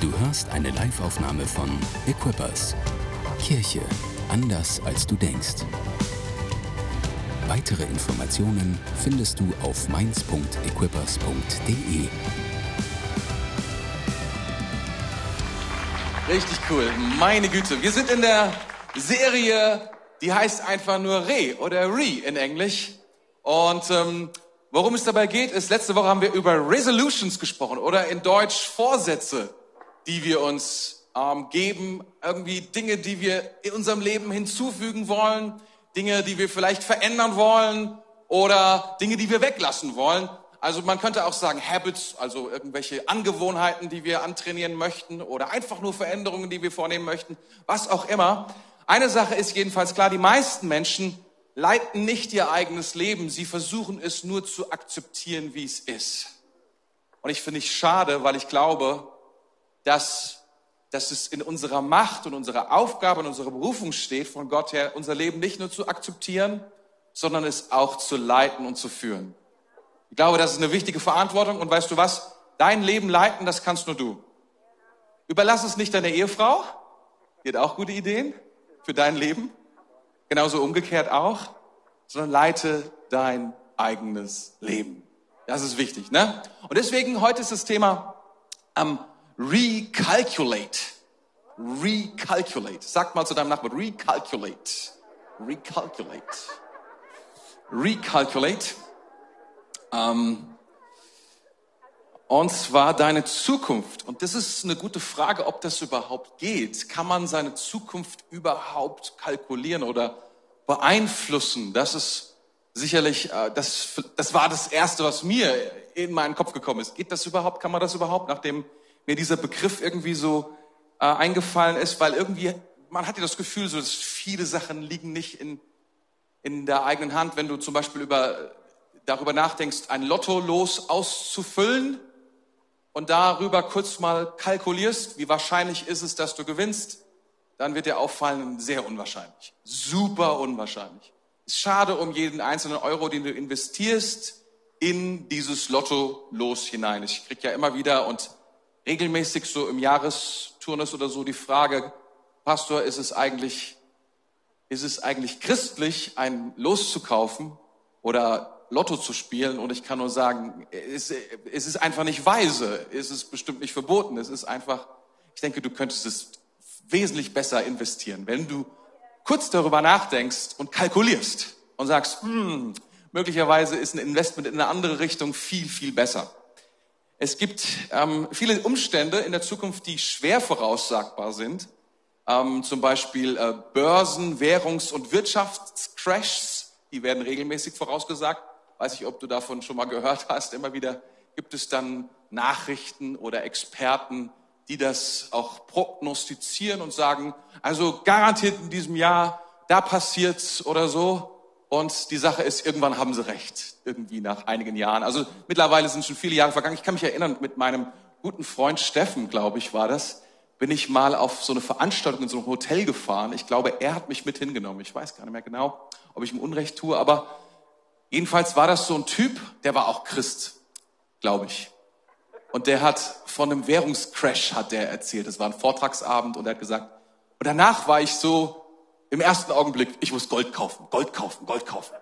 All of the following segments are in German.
Du hörst eine Liveaufnahme von Equippers. Kirche anders als du denkst. Weitere Informationen findest du auf mainz.equippers.de. Richtig cool. Meine Güte. Wir sind in der Serie, die heißt einfach nur Re oder Re in Englisch. Und ähm, worum es dabei geht, ist, letzte Woche haben wir über Resolutions gesprochen oder in Deutsch Vorsätze, die wir uns ähm, geben, irgendwie Dinge, die wir in unserem Leben hinzufügen wollen, Dinge, die wir vielleicht verändern wollen oder Dinge, die wir weglassen wollen. Also man könnte auch sagen Habits, also irgendwelche Angewohnheiten, die wir antrainieren möchten oder einfach nur Veränderungen, die wir vornehmen möchten, was auch immer. Eine Sache ist jedenfalls klar, die meisten Menschen leiten nicht ihr eigenes Leben, sie versuchen es nur zu akzeptieren, wie es ist. Und ich finde es schade, weil ich glaube, dass, dass es in unserer Macht und unserer Aufgabe und unserer Berufung steht, von Gott her, unser Leben nicht nur zu akzeptieren, sondern es auch zu leiten und zu führen. Ich glaube, das ist eine wichtige Verantwortung. Und weißt du was? Dein Leben leiten, das kannst nur du. Überlass es nicht deiner Ehefrau. Die hat auch gute Ideen für dein Leben. Genauso umgekehrt auch. Sondern leite dein eigenes Leben. Das ist wichtig, ne? Und deswegen heute ist das Thema ähm, Recalculate. Recalculate. Sag mal zu deinem Nachbarn, recalculate. Recalculate. Recalculate. Ähm, und zwar deine Zukunft. Und das ist eine gute Frage, ob das überhaupt geht. Kann man seine Zukunft überhaupt kalkulieren oder beeinflussen? Das ist sicherlich, äh, das, das war das Erste, was mir in meinen Kopf gekommen ist. Geht das überhaupt? Kann man das überhaupt? Nachdem mir dieser Begriff irgendwie so äh, eingefallen ist, weil irgendwie, man hat ja das Gefühl, so, dass viele Sachen liegen nicht in, in der eigenen Hand. Wenn du zum Beispiel über darüber nachdenkst, ein Lotto-Los auszufüllen und darüber kurz mal kalkulierst, wie wahrscheinlich ist es, dass du gewinnst, dann wird dir auffallen, sehr unwahrscheinlich. Super unwahrscheinlich. Es ist schade um jeden einzelnen Euro, den du investierst in dieses Lotto-Los hinein. Ich krieg ja immer wieder und regelmäßig so im Jahresturnus oder so die Frage, Pastor, ist es eigentlich, ist es eigentlich christlich, ein Los zu kaufen oder Lotto zu spielen? Und ich kann nur sagen, es, es ist einfach nicht weise, es ist bestimmt nicht verboten, es ist einfach, ich denke, du könntest es wesentlich besser investieren, wenn du kurz darüber nachdenkst und kalkulierst und sagst, hm, möglicherweise ist ein Investment in eine andere Richtung viel, viel besser. Es gibt ähm, viele Umstände in der Zukunft, die schwer voraussagbar sind. Ähm, zum Beispiel äh, Börsen, Währungs- und Wirtschaftscrashs, die werden regelmäßig vorausgesagt weiß ich, ob du davon schon mal gehört hast, immer wieder gibt es dann Nachrichten oder Experten, die das auch prognostizieren und sagen, also garantiert in diesem Jahr, da passiert's oder so. Und die Sache ist, irgendwann haben sie recht, irgendwie nach einigen Jahren. Also mittlerweile sind schon viele Jahre vergangen. Ich kann mich erinnern, mit meinem guten Freund Steffen, glaube ich, war das, bin ich mal auf so eine Veranstaltung in so einem Hotel gefahren. Ich glaube, er hat mich mit hingenommen. Ich weiß gar nicht mehr genau, ob ich ihm Unrecht tue, aber Jedenfalls war das so ein Typ, der war auch Christ, glaube ich. Und der hat von einem Währungscrash hat der erzählt. Es war ein Vortragsabend und er hat gesagt, und danach war ich so im ersten Augenblick, ich muss Gold kaufen, Gold kaufen, Gold kaufen.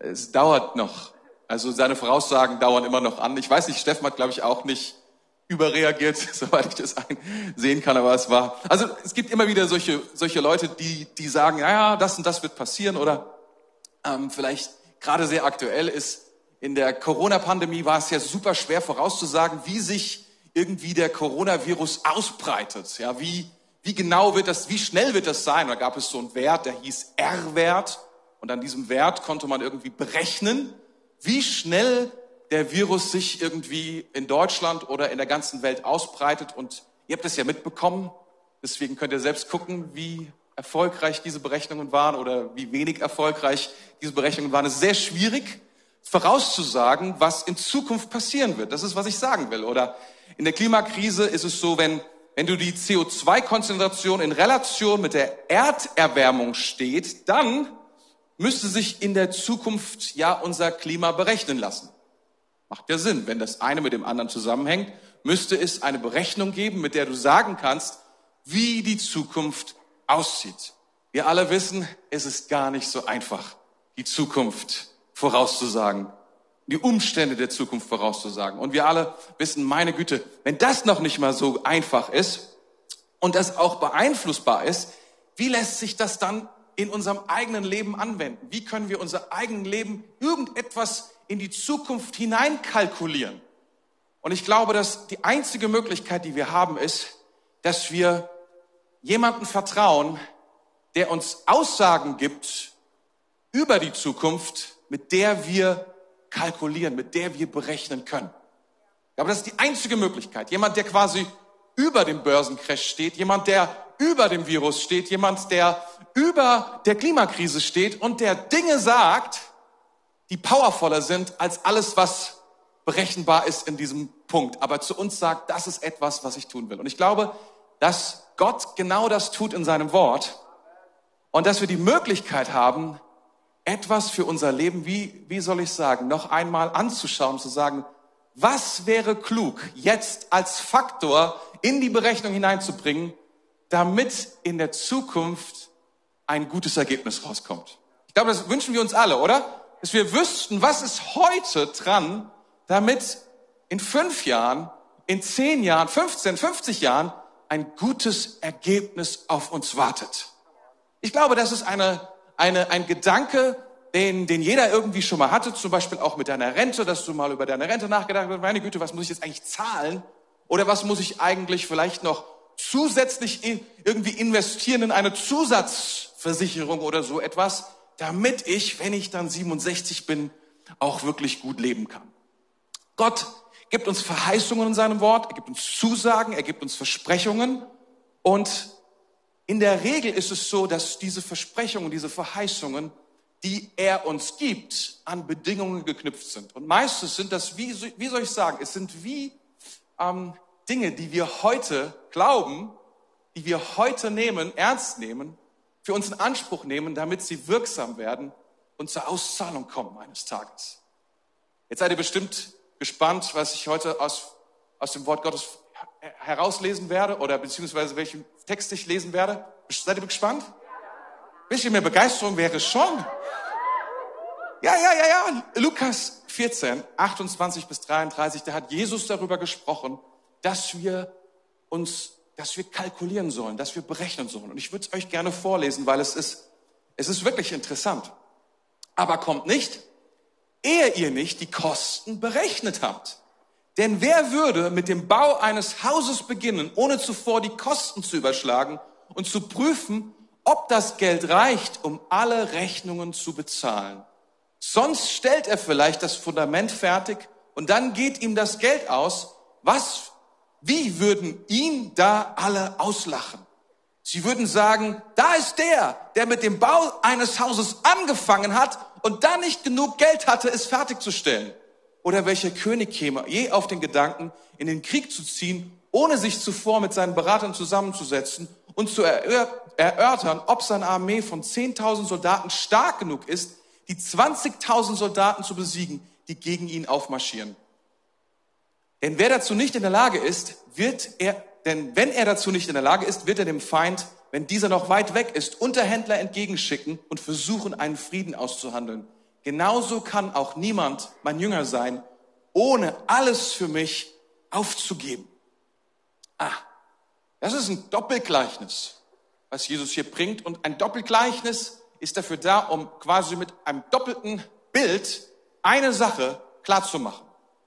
Es dauert noch. Also seine Voraussagen dauern immer noch an. Ich weiß nicht, Steffen hat, glaube ich, auch nicht überreagiert, soweit ich das sehen kann, aber es war, also es gibt immer wieder solche, solche Leute, die, die sagen, ja, das und das wird passieren oder ähm, vielleicht gerade sehr aktuell ist, in der Corona-Pandemie war es ja super schwer vorauszusagen, wie sich irgendwie der Coronavirus ausbreitet. Ja, wie, wie genau wird das, wie schnell wird das sein? Da gab es so einen Wert, der hieß R-Wert. Und an diesem Wert konnte man irgendwie berechnen, wie schnell der Virus sich irgendwie in Deutschland oder in der ganzen Welt ausbreitet. Und ihr habt es ja mitbekommen. Deswegen könnt ihr selbst gucken, wie erfolgreich diese Berechnungen waren oder wie wenig erfolgreich diese Berechnungen waren. Es ist sehr schwierig vorauszusagen, was in Zukunft passieren wird. Das ist, was ich sagen will. Oder in der Klimakrise ist es so, wenn, wenn du die CO2-Konzentration in Relation mit der Erderwärmung steht, dann müsste sich in der Zukunft ja unser Klima berechnen lassen. Macht ja Sinn. Wenn das eine mit dem anderen zusammenhängt, müsste es eine Berechnung geben, mit der du sagen kannst, wie die Zukunft aussieht. Wir alle wissen, es ist gar nicht so einfach, die Zukunft vorauszusagen, die Umstände der Zukunft vorauszusagen. Und wir alle wissen, meine Güte, wenn das noch nicht mal so einfach ist und das auch beeinflussbar ist, wie lässt sich das dann in unserem eigenen Leben anwenden? Wie können wir unser eigenes Leben irgendetwas in die Zukunft hineinkalkulieren? Und ich glaube, dass die einzige Möglichkeit, die wir haben, ist, dass wir jemanden vertrauen, der uns Aussagen gibt über die Zukunft, mit der wir kalkulieren, mit der wir berechnen können. Aber das ist die einzige Möglichkeit. Jemand, der quasi über dem Börsencrash steht, jemand, der über dem Virus steht, jemand, der über der Klimakrise steht und der Dinge sagt, die powervoller sind als alles, was berechenbar ist in diesem Punkt. Aber zu uns sagt, das ist etwas, was ich tun will. Und ich glaube, dass Gott genau das tut in seinem Wort und dass wir die Möglichkeit haben, etwas für unser Leben, wie, wie soll ich sagen, noch einmal anzuschauen, zu sagen, was wäre klug, jetzt als Faktor in die Berechnung hineinzubringen, damit in der Zukunft ein gutes Ergebnis rauskommt. Ich glaube, das wünschen wir uns alle, oder? Dass wir wüssten, was ist heute dran, damit in fünf Jahren, in zehn Jahren, 15, 50 Jahren ein gutes Ergebnis auf uns wartet. Ich glaube, das ist eine, eine, ein Gedanke, den, den jeder irgendwie schon mal hatte, zum Beispiel auch mit deiner Rente, dass du mal über deine Rente nachgedacht hast, meine Güte, was muss ich jetzt eigentlich zahlen? Oder was muss ich eigentlich vielleicht noch zusätzlich in, irgendwie investieren in eine Zusatzversicherung oder so etwas, damit ich, wenn ich dann 67 bin, auch wirklich gut leben kann. Gott gibt uns Verheißungen in seinem Wort, er gibt uns Zusagen, er gibt uns Versprechungen und in der Regel ist es so, dass diese Versprechungen, diese Verheißungen, die er uns gibt, an Bedingungen geknüpft sind. Und meistens sind das, wie, wie soll ich sagen, es sind wie ähm, Dinge, die wir heute glauben, die wir heute nehmen, ernst nehmen, für uns in Anspruch nehmen, damit sie wirksam werden und zur Auszahlung kommen eines Tages. Jetzt seid ihr bestimmt gespannt, was ich heute aus, aus dem Wort Gottes herauslesen werde oder beziehungsweise welchen Text ich lesen werde. Seid ihr gespannt? Ein bisschen mehr Begeisterung wäre schon. Ja, ja, ja, ja. Lukas 14, 28 bis 33, da hat Jesus darüber gesprochen, dass wir uns, dass wir kalkulieren sollen, dass wir berechnen sollen. Und ich würde es euch gerne vorlesen, weil es ist, es ist wirklich interessant. Aber kommt nicht, ehe ihr nicht die Kosten berechnet habt. Denn wer würde mit dem Bau eines Hauses beginnen, ohne zuvor die Kosten zu überschlagen und zu prüfen, ob das Geld reicht, um alle Rechnungen zu bezahlen? Sonst stellt er vielleicht das Fundament fertig und dann geht ihm das Geld aus. Was wie würden ihn da alle auslachen? Sie würden sagen, da ist der, der mit dem Bau eines Hauses angefangen hat und dann nicht genug Geld hatte, es fertigzustellen. Oder welcher König käme je auf den Gedanken, in den Krieg zu ziehen, ohne sich zuvor mit seinen Beratern zusammenzusetzen und zu erörtern, ob seine Armee von 10.000 Soldaten stark genug ist, die 20.000 Soldaten zu besiegen, die gegen ihn aufmarschieren. Denn wer dazu nicht in der Lage ist, wird er, denn wenn er dazu nicht in der Lage ist, wird er dem Feind, wenn dieser noch weit weg ist, Unterhändler entgegenschicken und versuchen, einen Frieden auszuhandeln. Genauso kann auch niemand mein Jünger sein, ohne alles für mich aufzugeben. Ah, das ist ein Doppelgleichnis, was Jesus hier bringt. Und ein Doppelgleichnis ist dafür da, um quasi mit einem doppelten Bild eine Sache klarzumachen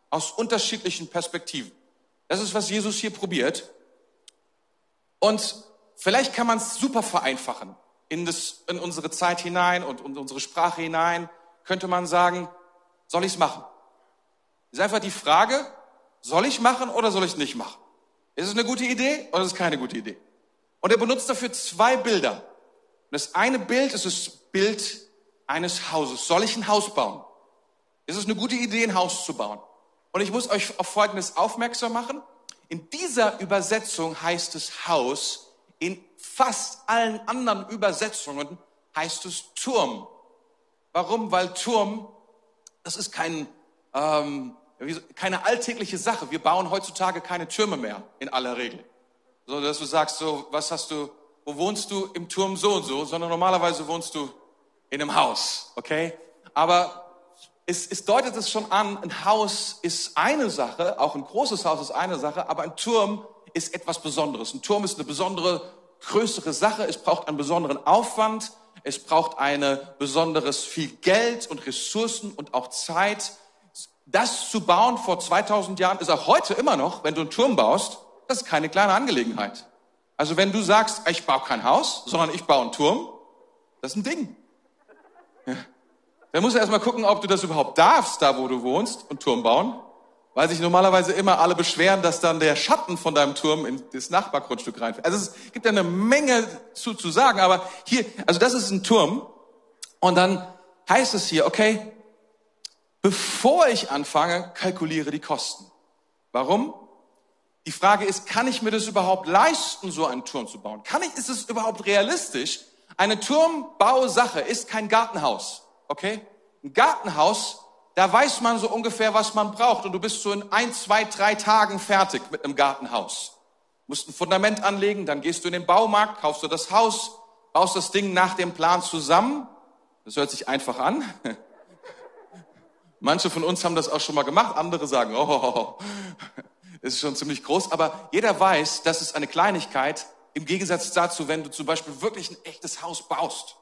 aus unterschiedlichen Perspektiven. Das ist, was Jesus hier probiert. Und vielleicht kann man es super vereinfachen. In, das, in unsere Zeit hinein und in unsere Sprache hinein könnte man sagen, soll ich es machen? Ist einfach die Frage, soll ich machen oder soll ich nicht machen? Ist es eine gute Idee oder ist es keine gute Idee? Und er benutzt dafür zwei Bilder. Und das eine Bild ist das Bild eines Hauses. Soll ich ein Haus bauen? Ist es eine gute Idee, ein Haus zu bauen? Und ich muss euch auf Folgendes aufmerksam machen. In dieser Übersetzung heißt es Haus. In fast allen anderen Übersetzungen heißt es Turm. Warum? Weil Turm, das ist kein, ähm, keine alltägliche Sache. Wir bauen heutzutage keine Türme mehr in aller Regel. So, dass du sagst, so, was hast du, wo wohnst du im Turm so und so, sondern normalerweise wohnst du in einem Haus, okay? Aber es, es deutet es schon an, ein Haus ist eine Sache, auch ein großes Haus ist eine Sache, aber ein Turm ist etwas Besonderes. Ein Turm ist eine besondere, größere Sache. Es braucht einen besonderen Aufwand. Es braucht eine besonderes viel Geld und Ressourcen und auch Zeit. Das zu bauen vor 2000 Jahren ist auch heute immer noch, wenn du einen Turm baust, das ist keine kleine Angelegenheit. Also wenn du sagst, ich baue kein Haus, sondern ich baue einen Turm, das ist ein Ding. Ja. Dann musst du erstmal gucken, ob du das überhaupt darfst, da wo du wohnst und Turm bauen. Weil sich normalerweise immer alle beschweren, dass dann der Schatten von deinem Turm in das Nachbargrundstück reinfällt. Also es gibt ja eine Menge zu, zu sagen, aber hier, also das ist ein Turm. Und dann heißt es hier, okay, bevor ich anfange, kalkuliere die Kosten. Warum? Die Frage ist, kann ich mir das überhaupt leisten, so einen Turm zu bauen? Kann ich, ist es überhaupt realistisch? Eine Turmbausache ist kein Gartenhaus. Okay? Ein Gartenhaus, da weiß man so ungefähr, was man braucht. Und du bist so in ein, zwei, drei Tagen fertig mit einem Gartenhaus. Du musst ein Fundament anlegen, dann gehst du in den Baumarkt, kaufst du das Haus, baust das Ding nach dem Plan zusammen. Das hört sich einfach an. Manche von uns haben das auch schon mal gemacht, andere sagen, oh, ist schon ziemlich groß. Aber jeder weiß, das ist eine Kleinigkeit im Gegensatz dazu, wenn du zum Beispiel wirklich ein echtes Haus baust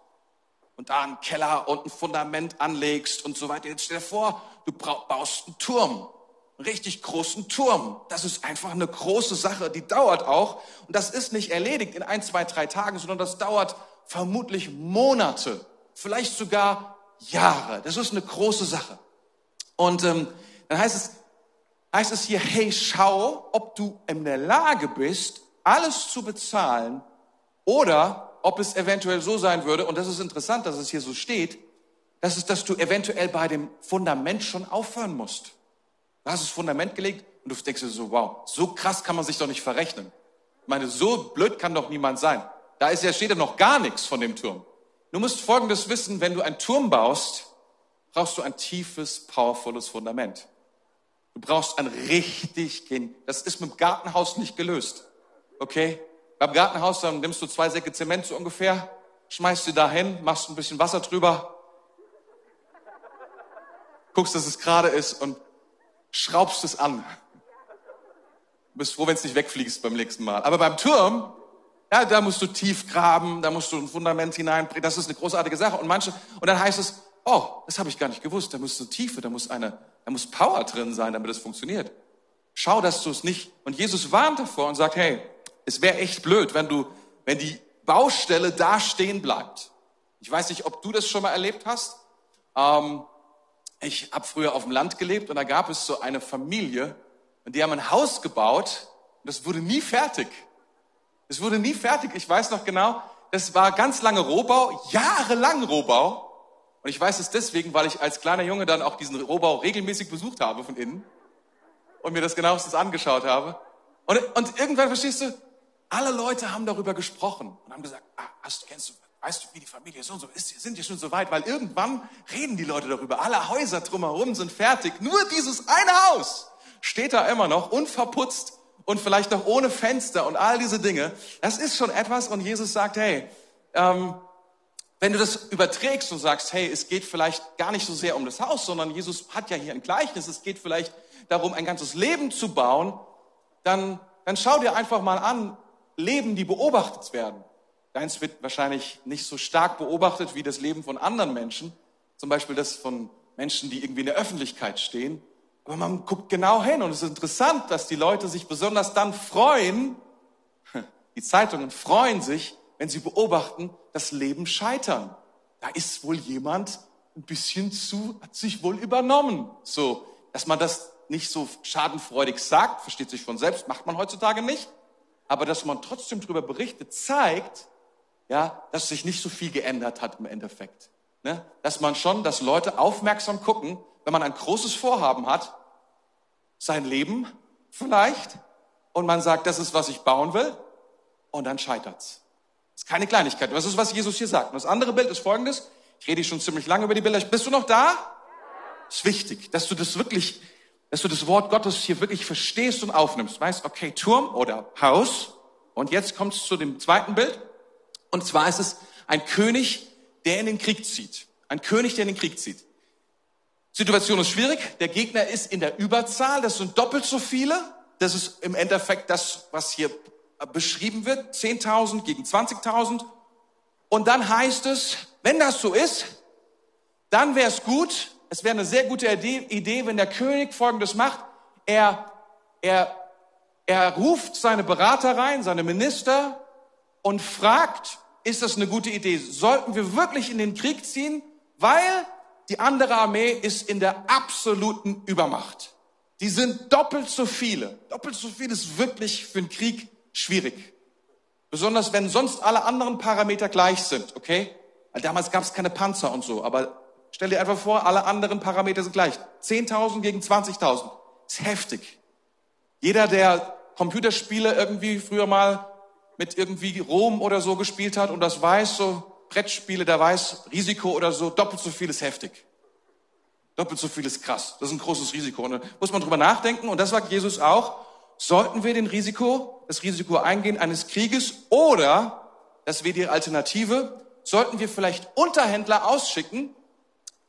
und da einen Keller und ein Fundament anlegst und so weiter. Jetzt stell dir vor, du baust einen Turm, einen richtig großen Turm. Das ist einfach eine große Sache, die dauert auch. Und das ist nicht erledigt in ein, zwei, drei Tagen, sondern das dauert vermutlich Monate, vielleicht sogar Jahre. Das ist eine große Sache. Und ähm, dann heißt es, heißt es hier, hey, schau, ob du in der Lage bist, alles zu bezahlen oder ob es eventuell so sein würde, und das ist interessant, dass es hier so steht, dass es, dass du eventuell bei dem Fundament schon aufhören musst. Du hast das Fundament gelegt und du denkst dir so, wow, so krass kann man sich doch nicht verrechnen. Ich meine, so blöd kann doch niemand sein. Da ist ja, steht ja noch gar nichts von dem Turm. Du musst Folgendes wissen, wenn du einen Turm baust, brauchst du ein tiefes, powervolles Fundament. Du brauchst ein richtig, das ist mit dem Gartenhaus nicht gelöst. Okay? Beim Gartenhaus, dann nimmst du zwei Säcke Zement so ungefähr, schmeißt sie da hin, machst ein bisschen Wasser drüber, guckst, dass es gerade ist und schraubst es an. Du bist froh, wenn es nicht wegfliegst beim nächsten Mal. Aber beim Turm, ja, da musst du tief graben, da musst du ein Fundament hineinbringen. Das ist eine großartige Sache. Und manche, und dann heißt es, oh, das habe ich gar nicht gewusst. Da muss eine Tiefe, da muss eine, da muss Power drin sein, damit es funktioniert. Schau, dass du es nicht. Und Jesus warnt davor und sagt, hey, es wäre echt blöd, wenn du, wenn die Baustelle da stehen bleibt. Ich weiß nicht, ob du das schon mal erlebt hast. Ähm, ich habe früher auf dem Land gelebt und da gab es so eine Familie und die haben ein Haus gebaut und das wurde nie fertig. Es wurde nie fertig. Ich weiß noch genau, das war ganz lange Rohbau, jahrelang Rohbau. Und ich weiß es deswegen, weil ich als kleiner Junge dann auch diesen Rohbau regelmäßig besucht habe von innen und mir das genauestens angeschaut habe. Und, und irgendwann verstehst du, alle Leute haben darüber gesprochen und haben gesagt, ah, hast, kennst du, weißt du, wie die Familie so und so ist, sind die schon so weit, weil irgendwann reden die Leute darüber. Alle Häuser drumherum sind fertig. Nur dieses eine Haus steht da immer noch unverputzt und vielleicht noch ohne Fenster und all diese Dinge. Das ist schon etwas und Jesus sagt, hey, ähm, wenn du das überträgst und sagst, hey, es geht vielleicht gar nicht so sehr um das Haus, sondern Jesus hat ja hier ein Gleichnis, es geht vielleicht darum, ein ganzes Leben zu bauen, dann, dann schau dir einfach mal an, Leben, die beobachtet werden. Deins wird wahrscheinlich nicht so stark beobachtet wie das Leben von anderen Menschen. Zum Beispiel das von Menschen, die irgendwie in der Öffentlichkeit stehen. Aber man guckt genau hin und es ist interessant, dass die Leute sich besonders dann freuen, die Zeitungen freuen sich, wenn sie beobachten, das Leben scheitern. Da ist wohl jemand ein bisschen zu, hat sich wohl übernommen. So, dass man das nicht so schadenfreudig sagt, versteht sich von selbst, macht man heutzutage nicht aber dass man trotzdem darüber berichtet, zeigt, ja, dass sich nicht so viel geändert hat im Endeffekt. Ne? Dass man schon, dass Leute aufmerksam gucken, wenn man ein großes Vorhaben hat, sein Leben vielleicht, und man sagt, das ist, was ich bauen will, und dann scheitert's. Das ist keine Kleinigkeit. Das ist, was Jesus hier sagt. Und das andere Bild ist folgendes. Ich rede schon ziemlich lange über die Bilder. Bist du noch da? Ist wichtig, dass du das wirklich dass du das Wort Gottes hier wirklich verstehst und aufnimmst. Weißt, okay, Turm oder Haus. Und jetzt kommt es zu dem zweiten Bild. Und zwar ist es ein König, der in den Krieg zieht. Ein König, der in den Krieg zieht. Situation ist schwierig. Der Gegner ist in der Überzahl. Das sind doppelt so viele. Das ist im Endeffekt das, was hier beschrieben wird. 10.000 gegen 20.000. Und dann heißt es, wenn das so ist, dann wäre es gut, es wäre eine sehr gute Idee, wenn der König Folgendes macht. Er, er, er ruft seine Berater rein, seine Minister und fragt, ist das eine gute Idee? Sollten wir wirklich in den Krieg ziehen? Weil die andere Armee ist in der absoluten Übermacht. Die sind doppelt so viele. Doppelt so viel ist wirklich für einen Krieg schwierig. Besonders wenn sonst alle anderen Parameter gleich sind, okay? Weil damals gab es keine Panzer und so, aber Stell dir einfach vor, alle anderen Parameter sind gleich. 10.000 gegen 20.000. Ist heftig. Jeder, der Computerspiele irgendwie früher mal mit irgendwie Rom oder so gespielt hat und das weiß, so Brettspiele, der weiß, Risiko oder so, doppelt so viel ist heftig. Doppelt so viel ist krass. Das ist ein großes Risiko. Und da muss man drüber nachdenken. Und das sagt Jesus auch. Sollten wir den Risiko, das Risiko eingehen eines Krieges oder, das wäre die Alternative, sollten wir vielleicht Unterhändler ausschicken,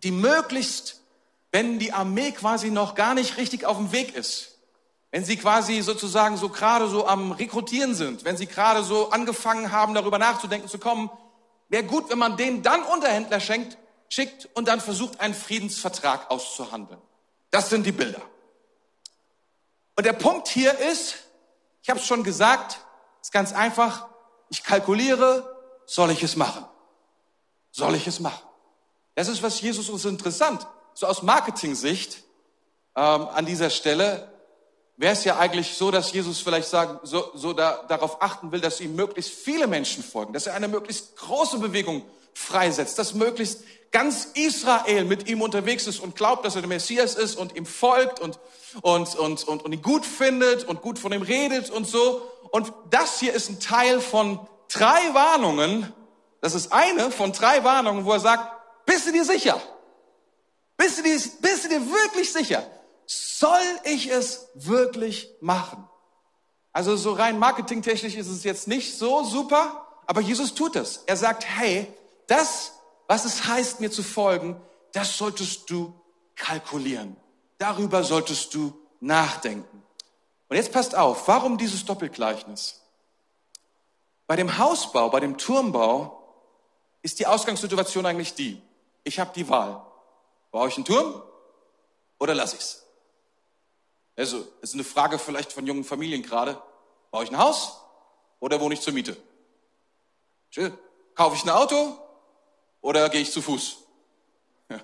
die möglichst, wenn die Armee quasi noch gar nicht richtig auf dem Weg ist, wenn sie quasi sozusagen so gerade so am Rekrutieren sind, wenn sie gerade so angefangen haben, darüber nachzudenken zu kommen, wäre gut, wenn man denen dann Unterhändler schenkt, schickt und dann versucht, einen Friedensvertrag auszuhandeln. Das sind die Bilder. Und der Punkt hier ist, ich habe es schon gesagt, ist ganz einfach, ich kalkuliere, soll ich es machen? Soll ich es machen? Das ist, was Jesus uns interessant. So aus Marketing-Sicht ähm, an dieser Stelle wäre es ja eigentlich so, dass Jesus vielleicht sagen, so, so da, darauf achten will, dass ihm möglichst viele Menschen folgen, dass er eine möglichst große Bewegung freisetzt, dass möglichst ganz Israel mit ihm unterwegs ist und glaubt, dass er der Messias ist und ihm folgt und, und, und, und, und ihn gut findet und gut von ihm redet und so. Und das hier ist ein Teil von drei Warnungen. Das ist eine von drei Warnungen, wo er sagt, bist du dir sicher? Bist du dir, bist du dir wirklich sicher? Soll ich es wirklich machen? Also so rein marketingtechnisch ist es jetzt nicht so super, aber Jesus tut es. Er sagt, hey, das, was es heißt, mir zu folgen, das solltest du kalkulieren. Darüber solltest du nachdenken. Und jetzt passt auf, warum dieses Doppelgleichnis? Bei dem Hausbau, bei dem Turmbau ist die Ausgangssituation eigentlich die, ich habe die Wahl. Baue ich einen Turm oder lasse ich's? Also, es ist eine Frage vielleicht von jungen Familien gerade. Baue ich ein Haus oder wohne ich zur Miete? Kaufe ich ein Auto oder gehe ich zu Fuß?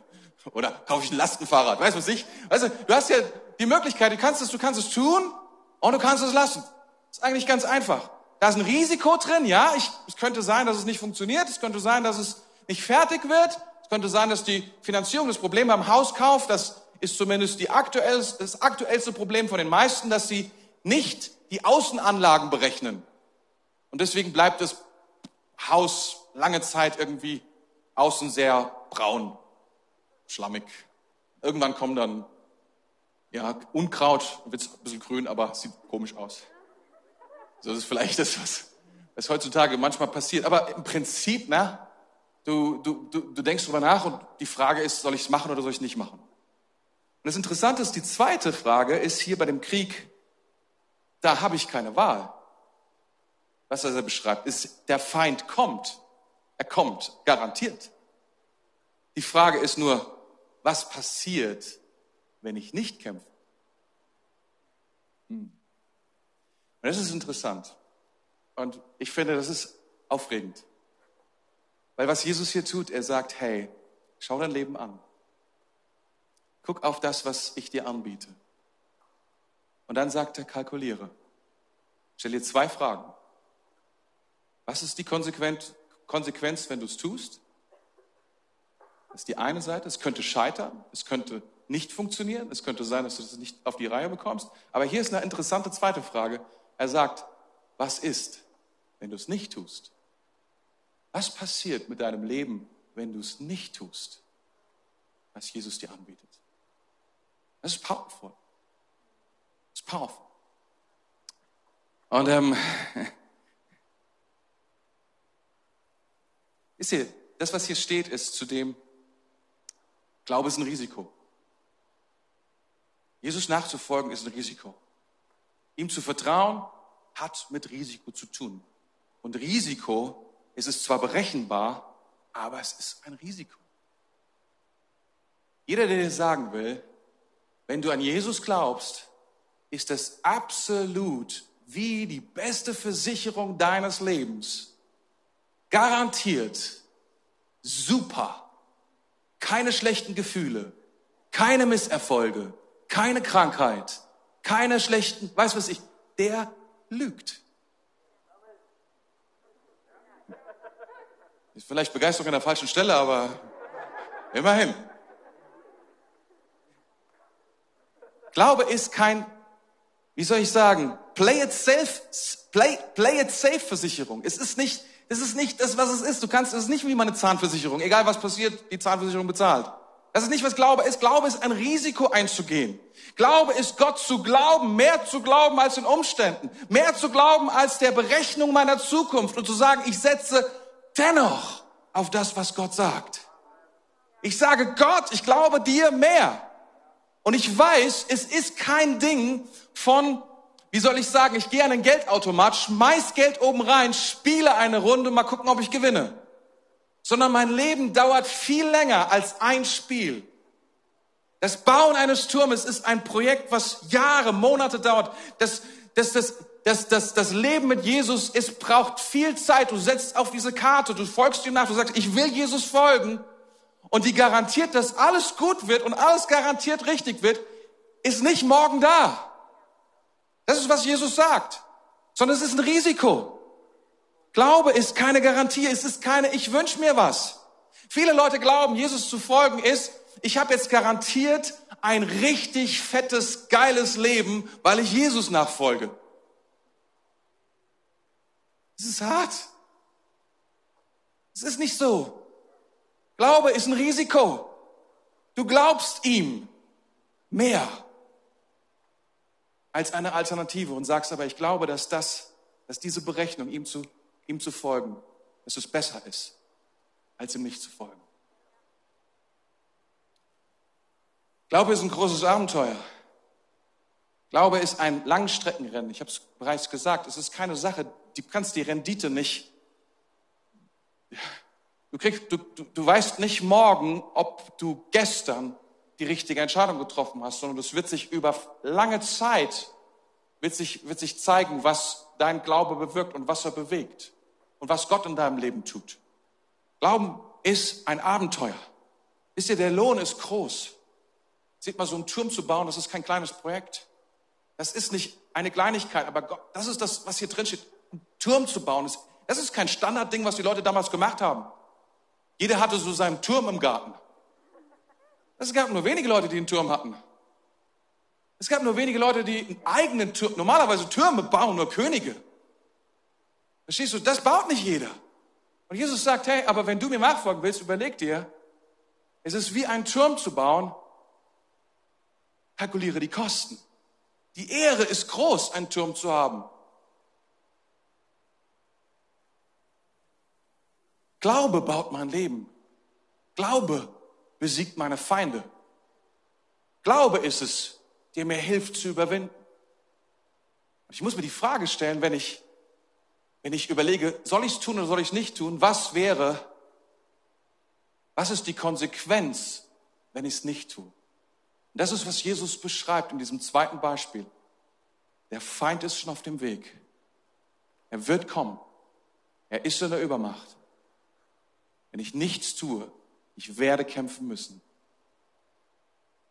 Oder kaufe ich ein Lastenfahrrad? Du was ich? Also, du hast ja die Möglichkeit, du kannst es, du kannst es tun und du kannst es lassen. Ist eigentlich ganz einfach. Da ist ein Risiko drin, ja. Ich, es könnte sein, dass es nicht funktioniert. Es könnte sein, dass es nicht fertig wird könnte sein, dass die Finanzierung, das Problem beim Hauskauf, das ist zumindest aktuellste, das aktuellste Problem von den meisten, dass sie nicht die Außenanlagen berechnen. Und deswegen bleibt das Haus lange Zeit irgendwie außen sehr braun, schlammig. Irgendwann kommt dann ja, Unkraut, wird ein bisschen grün, aber sieht komisch aus. So, ist vielleicht das, was, was heutzutage manchmal passiert. Aber im Prinzip, ne, Du, du, du, du denkst drüber nach und die Frage ist, soll ich es machen oder soll ich es nicht machen? Und das Interessante ist, die zweite Frage ist hier bei dem Krieg, da habe ich keine Wahl. Was er beschreibt, ist, der Feind kommt. Er kommt, garantiert. Die Frage ist nur, was passiert, wenn ich nicht kämpfe? Hm. Und das ist interessant. Und ich finde, das ist aufregend. Weil was Jesus hier tut, er sagt, hey, schau dein Leben an. Guck auf das, was ich dir anbiete. Und dann sagt er, kalkuliere. Stell dir zwei Fragen. Was ist die Konsequenz, wenn du es tust? Das ist die eine Seite. Es könnte scheitern, es könnte nicht funktionieren, es könnte sein, dass du das nicht auf die Reihe bekommst. Aber hier ist eine interessante zweite Frage. Er sagt, was ist, wenn du es nicht tust? Was passiert mit deinem Leben, wenn du es nicht tust, was Jesus dir anbietet? Das ist powerful. powerful. Und ähm, ist hier, das, was hier steht, ist zudem, Glaube ist ein Risiko. Jesus nachzufolgen ist ein Risiko. Ihm zu vertrauen hat mit Risiko zu tun. Und Risiko ist es zwar berechenbar, aber es ist ein Risiko. Jeder, der dir sagen will, wenn du an Jesus glaubst, ist es absolut wie die beste Versicherung deines Lebens. Garantiert. Super. Keine schlechten Gefühle. Keine Misserfolge. Keine Krankheit. Keine schlechten, weiß was ich. Der lügt. Ist vielleicht Begeisterung an der falschen Stelle, aber immerhin. Glaube ist kein, wie soll ich sagen, play it safe, play, play it safe Versicherung. Es ist nicht, es ist nicht das, was es ist. Du kannst, es ist nicht wie meine Zahnversicherung. Egal was passiert, die Zahnversicherung bezahlt. Das ist nicht, was Glaube ist. Glaube ist ein Risiko einzugehen. Glaube ist Gott zu glauben, mehr zu glauben als in Umständen, mehr zu glauben als der Berechnung meiner Zukunft und zu sagen, ich setze dennoch auf das, was Gott sagt. Ich sage Gott, ich glaube dir mehr. Und ich weiß, es ist kein Ding von, wie soll ich sagen, ich gehe an den Geldautomat, schmeiß Geld oben rein, spiele eine Runde, mal gucken, ob ich gewinne. Sondern mein Leben dauert viel länger als ein Spiel. Das Bauen eines Turmes ist ein Projekt, was Jahre, Monate dauert. Das, das, das, das, das, das Leben mit Jesus, es braucht viel Zeit. Du setzt auf diese Karte, du folgst ihm nach, du sagst, ich will Jesus folgen und die garantiert, dass alles gut wird und alles garantiert richtig wird, ist nicht morgen da. Das ist, was Jesus sagt. Sondern es ist ein Risiko. Glaube ist keine Garantie, es ist keine, ich wünsche mir was. Viele Leute glauben, Jesus zu folgen ist, ich habe jetzt garantiert ein richtig fettes, geiles Leben, weil ich Jesus nachfolge. Es ist hart. Es ist nicht so. Glaube ist ein Risiko. Du glaubst ihm mehr als eine Alternative und sagst aber, ich glaube, dass das, dass diese Berechnung, ihm zu, ihm zu folgen, dass es besser ist, als ihm nicht zu folgen. Glaube ist ein großes Abenteuer. Glaube ist ein Langstreckenrennen. Ich habe es bereits gesagt. Es ist keine Sache, du kannst die Rendite nicht Du, kriegst, du, du, du weißt nicht morgen, ob du gestern die richtige Entscheidung getroffen hast, sondern es wird sich über lange Zeit, wird sich, wird sich zeigen, was dein Glaube bewirkt und was er bewegt und was Gott in deinem Leben tut. Glauben ist ein Abenteuer. Wisst ihr, der Lohn ist groß. Seht mal, so einen Turm zu bauen, das ist kein kleines Projekt. Das ist nicht eine Kleinigkeit, aber Gott, das ist das, was hier drin steht. Einen Turm zu bauen, das ist kein Standardding, was die Leute damals gemacht haben. Jeder hatte so seinen Turm im Garten. Es gab nur wenige Leute, die einen Turm hatten. Es gab nur wenige Leute, die einen eigenen Turm, normalerweise Türme bauen nur Könige. Verstehst du? Das baut nicht jeder. Und Jesus sagt, hey, aber wenn du mir nachfolgen willst, überleg dir, es ist wie ein Turm zu bauen, kalkuliere die Kosten. Die Ehre ist groß, einen Turm zu haben. Glaube baut mein Leben. Glaube besiegt meine Feinde. Glaube ist es, der mir hilft zu überwinden. Ich muss mir die Frage stellen, wenn ich, wenn ich überlege, soll ich es tun oder soll ich es nicht tun? Was wäre, was ist die Konsequenz, wenn ich es nicht tue? Das ist, was Jesus beschreibt in diesem zweiten Beispiel. Der Feind ist schon auf dem Weg. Er wird kommen. Er ist in der Übermacht. Wenn ich nichts tue, ich werde kämpfen müssen.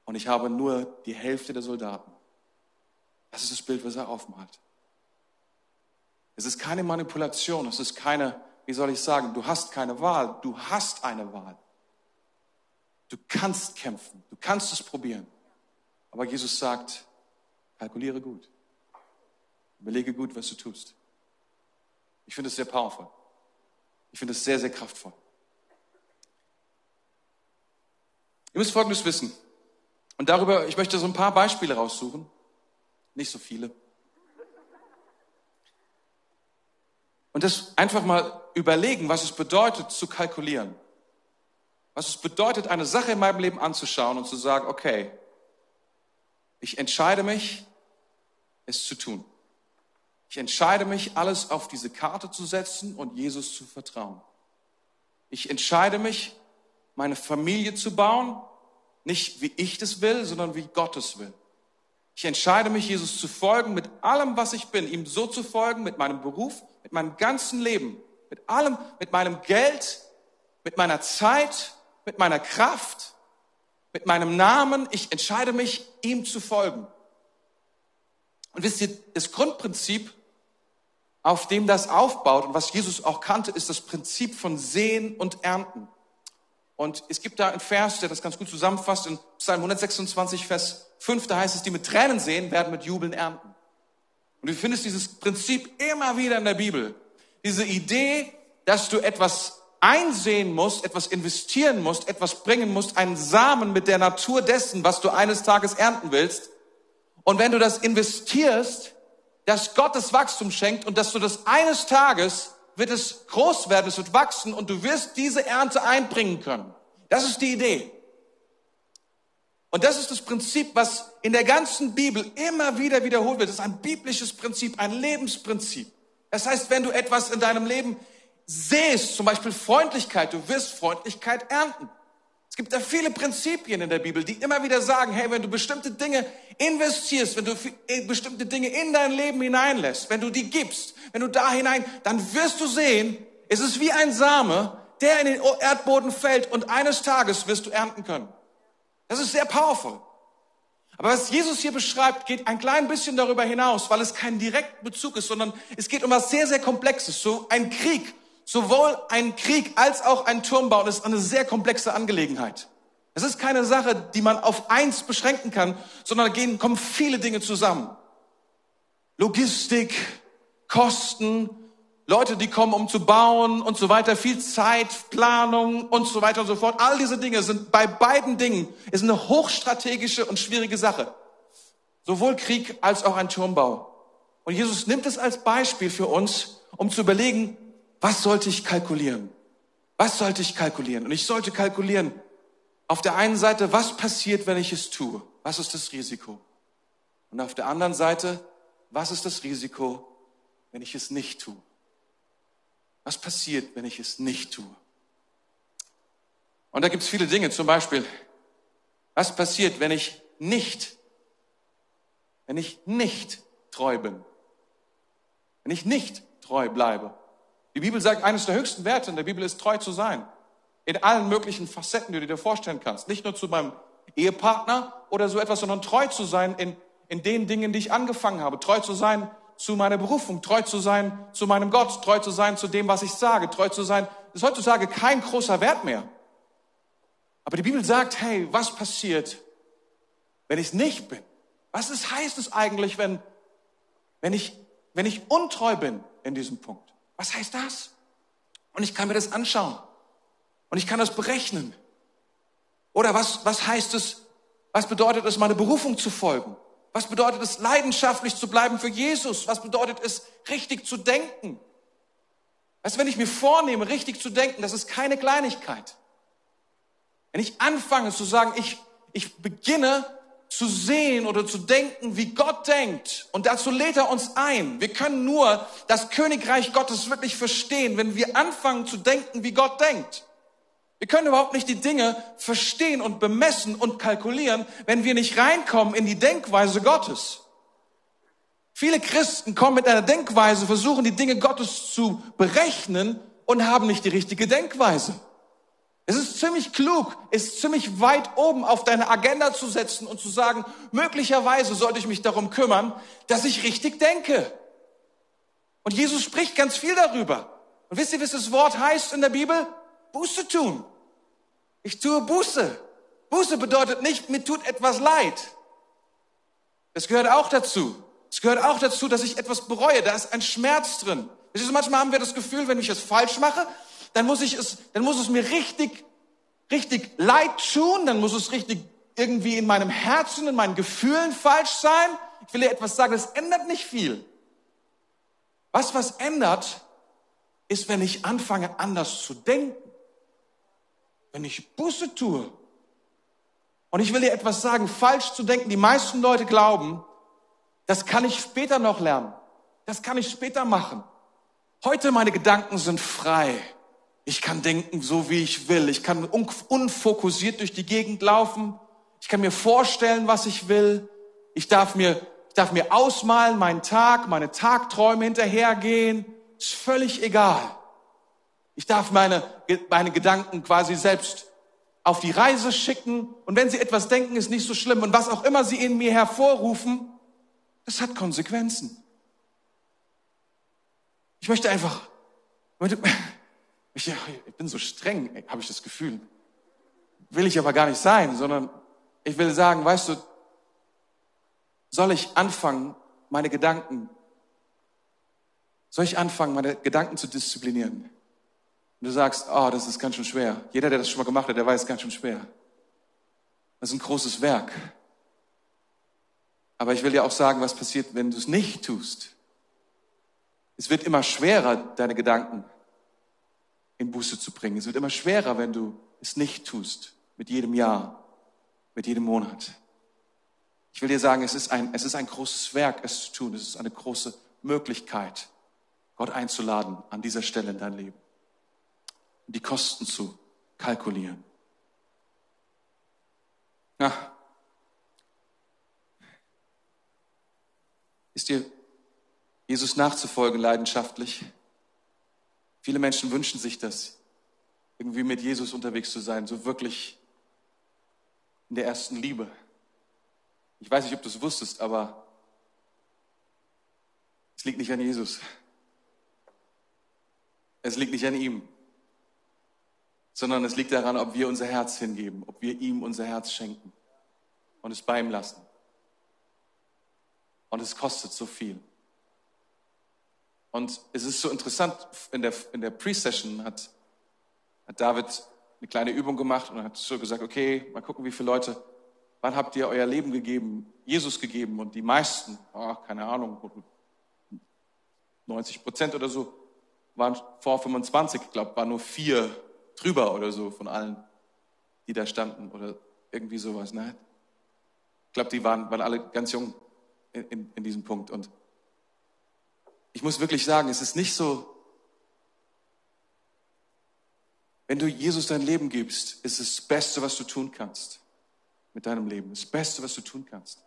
Und ich habe nur die Hälfte der Soldaten. Das ist das Bild, was er aufmalt. Es ist keine Manipulation, es ist keine, wie soll ich sagen, du hast keine Wahl, du hast eine Wahl. Du kannst kämpfen, du kannst es probieren. Aber Jesus sagt, kalkuliere gut. Überlege gut, was du tust. Ich finde es sehr powerful. Ich finde es sehr, sehr kraftvoll. Ihr müsst Folgendes wissen. Und darüber, ich möchte so ein paar Beispiele raussuchen. nicht so viele. Und das einfach mal überlegen, was es bedeutet zu kalkulieren. Was es bedeutet, eine Sache in meinem Leben anzuschauen und zu sagen, okay, ich entscheide mich, es zu tun. Ich entscheide mich, alles auf diese Karte zu setzen und Jesus zu vertrauen. Ich entscheide mich, meine Familie zu bauen, nicht wie ich das will, sondern wie Gott es will. Ich entscheide mich, Jesus zu folgen mit allem, was ich bin, ihm so zu folgen, mit meinem Beruf, mit meinem ganzen Leben, mit allem, mit meinem Geld, mit meiner Zeit, mit meiner Kraft, mit meinem Namen. Ich entscheide mich, ihm zu folgen. Und wisst ihr, das Grundprinzip, auf dem das aufbaut und was Jesus auch kannte, ist das Prinzip von Sehen und Ernten. Und es gibt da einen Vers, der das ganz gut zusammenfasst, in Psalm 126, Vers 5, da heißt es, die mit Tränen sehen, werden mit Jubeln ernten. Und du findest dieses Prinzip immer wieder in der Bibel. Diese Idee, dass du etwas einsehen musst, etwas investieren musst, etwas bringen musst, einen Samen mit der Natur dessen, was du eines Tages ernten willst. Und wenn du das investierst, dass Gott das Wachstum schenkt und dass du das eines Tages wird es groß werden, es wird wachsen und du wirst diese Ernte einbringen können. Das ist die Idee. Und das ist das Prinzip, was in der ganzen Bibel immer wieder wiederholt wird. Das ist ein biblisches Prinzip, ein Lebensprinzip. Das heißt, wenn du etwas in deinem Leben sähst, zum Beispiel Freundlichkeit, du wirst Freundlichkeit ernten. Es gibt da viele Prinzipien in der Bibel, die immer wieder sagen, hey, wenn du bestimmte Dinge investierst, wenn du äh, bestimmte Dinge in dein Leben hineinlässt, wenn du die gibst, wenn du da hinein, dann wirst du sehen, es ist wie ein Same, der in den Erdboden fällt und eines Tages wirst du ernten können. Das ist sehr powerful. Aber was Jesus hier beschreibt, geht ein klein bisschen darüber hinaus, weil es kein direkten Bezug ist, sondern es geht um was sehr, sehr Komplexes. So ein Krieg Sowohl ein Krieg als auch ein Turmbau ist eine sehr komplexe Angelegenheit. Es ist keine Sache, die man auf eins beschränken kann, sondern da gehen, kommen viele Dinge zusammen. Logistik, Kosten, Leute, die kommen, um zu bauen und so weiter, viel Zeit, Planung und so weiter und so fort. All diese Dinge sind bei beiden Dingen ist eine hochstrategische und schwierige Sache. Sowohl Krieg als auch ein Turmbau. Und Jesus nimmt es als Beispiel für uns, um zu überlegen, was sollte ich kalkulieren? Was sollte ich kalkulieren? Und ich sollte kalkulieren, auf der einen Seite, was passiert, wenn ich es tue? Was ist das Risiko? Und auf der anderen Seite, was ist das Risiko, wenn ich es nicht tue? Was passiert, wenn ich es nicht tue? Und da gibt es viele Dinge, zum Beispiel, was passiert, wenn ich nicht, wenn ich nicht treu bin? Wenn ich nicht treu bleibe? Die Bibel sagt, eines der höchsten Werte in der Bibel ist treu zu sein. In allen möglichen Facetten, die du dir vorstellen kannst. Nicht nur zu meinem Ehepartner oder so etwas, sondern treu zu sein in, in den Dingen, die ich angefangen habe. Treu zu sein zu meiner Berufung, treu zu sein zu meinem Gott, treu zu sein zu dem, was ich sage, treu zu sein. Das ist heutzutage kein großer Wert mehr. Aber die Bibel sagt, hey, was passiert, wenn ich nicht bin? Was ist, heißt es eigentlich, wenn, wenn, ich, wenn ich untreu bin in diesem Punkt? Was heißt das? Und ich kann mir das anschauen. Und ich kann das berechnen. Oder was, was heißt es, was bedeutet es, meine Berufung zu folgen? Was bedeutet es, leidenschaftlich zu bleiben für Jesus? Was bedeutet es, richtig zu denken? Weißt wenn ich mir vornehme, richtig zu denken, das ist keine Kleinigkeit. Wenn ich anfange zu sagen, ich, ich beginne zu sehen oder zu denken, wie Gott denkt. Und dazu lädt er uns ein. Wir können nur das Königreich Gottes wirklich verstehen, wenn wir anfangen zu denken, wie Gott denkt. Wir können überhaupt nicht die Dinge verstehen und bemessen und kalkulieren, wenn wir nicht reinkommen in die Denkweise Gottes. Viele Christen kommen mit einer Denkweise, versuchen die Dinge Gottes zu berechnen und haben nicht die richtige Denkweise. Es ist ziemlich klug, ist ziemlich weit oben auf deine Agenda zu setzen und zu sagen, möglicherweise sollte ich mich darum kümmern, dass ich richtig denke. Und Jesus spricht ganz viel darüber. Und wisst ihr, was das Wort heißt in der Bibel? Buße tun. Ich tue Buße. Buße bedeutet nicht, mir tut etwas leid. Es gehört auch dazu. Es gehört auch dazu, dass ich etwas bereue. Da ist ein Schmerz drin. Manchmal haben wir das Gefühl, wenn ich es falsch mache, dann muss ich es, dann muss es mir richtig, richtig leid tun, dann muss es richtig irgendwie in meinem Herzen, in meinen Gefühlen falsch sein. Ich will dir etwas sagen, das ändert nicht viel. Was was ändert, ist, wenn ich anfange, anders zu denken. Wenn ich Buße tue. Und ich will dir etwas sagen, falsch zu denken. Die meisten Leute glauben, das kann ich später noch lernen. Das kann ich später machen. Heute meine Gedanken sind frei. Ich kann denken, so wie ich will. Ich kann unfokussiert durch die Gegend laufen. Ich kann mir vorstellen, was ich will. Ich darf mir, ich darf mir ausmalen, meinen Tag, meine Tagträume hinterhergehen. Ist völlig egal. Ich darf meine, meine Gedanken quasi selbst auf die Reise schicken. Und wenn sie etwas denken, ist nicht so schlimm. Und was auch immer sie in mir hervorrufen, das hat Konsequenzen. Ich möchte einfach, ich bin so streng, habe ich das Gefühl. Will ich aber gar nicht sein, sondern ich will sagen, weißt du, soll ich anfangen, meine Gedanken, soll ich anfangen, meine Gedanken zu disziplinieren? Und du sagst, oh, das ist ganz schön schwer. Jeder, der das schon mal gemacht hat, der weiß, ganz schön schwer. Das ist ein großes Werk. Aber ich will dir auch sagen, was passiert, wenn du es nicht tust. Es wird immer schwerer, deine Gedanken in Buße zu bringen. Es wird immer schwerer, wenn du es nicht tust. Mit jedem Jahr, mit jedem Monat. Ich will dir sagen, es ist ein, es ist ein großes Werk, es zu tun. Es ist eine große Möglichkeit, Gott einzuladen an dieser Stelle in dein Leben. Und die Kosten zu kalkulieren. Ja. Ist dir Jesus nachzufolgen leidenschaftlich. Viele Menschen wünschen sich das, irgendwie mit Jesus unterwegs zu sein, so wirklich in der ersten Liebe. Ich weiß nicht, ob du es wusstest, aber es liegt nicht an Jesus. Es liegt nicht an ihm, sondern es liegt daran, ob wir unser Herz hingeben, ob wir ihm unser Herz schenken und es bei ihm lassen. Und es kostet so viel. Und es ist so interessant, in der, in der Pre-Session hat, hat David eine kleine Übung gemacht und hat so gesagt, okay, mal gucken, wie viele Leute, wann habt ihr euer Leben gegeben, Jesus gegeben? Und die meisten, oh, keine Ahnung, 90 Prozent oder so, waren vor 25, ich glaube, waren nur vier drüber oder so von allen, die da standen oder irgendwie sowas. Ne? Ich glaube, die waren, waren alle ganz jung in, in, in diesem Punkt. Und ich muss wirklich sagen, es ist nicht so, wenn du Jesus dein Leben gibst, ist es das Beste, was du tun kannst mit deinem Leben. Das Beste, was du tun kannst.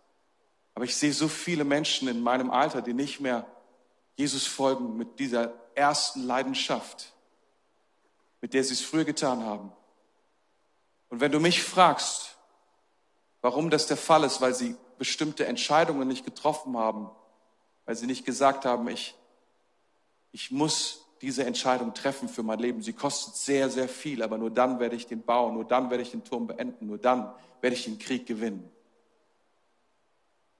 Aber ich sehe so viele Menschen in meinem Alter, die nicht mehr Jesus folgen mit dieser ersten Leidenschaft, mit der sie es früher getan haben. Und wenn du mich fragst, warum das der Fall ist, weil sie bestimmte Entscheidungen nicht getroffen haben, weil sie nicht gesagt haben, ich, ich muss diese Entscheidung treffen für mein Leben. Sie kostet sehr, sehr viel, aber nur dann werde ich den bauen, nur dann werde ich den Turm beenden, nur dann werde ich den Krieg gewinnen.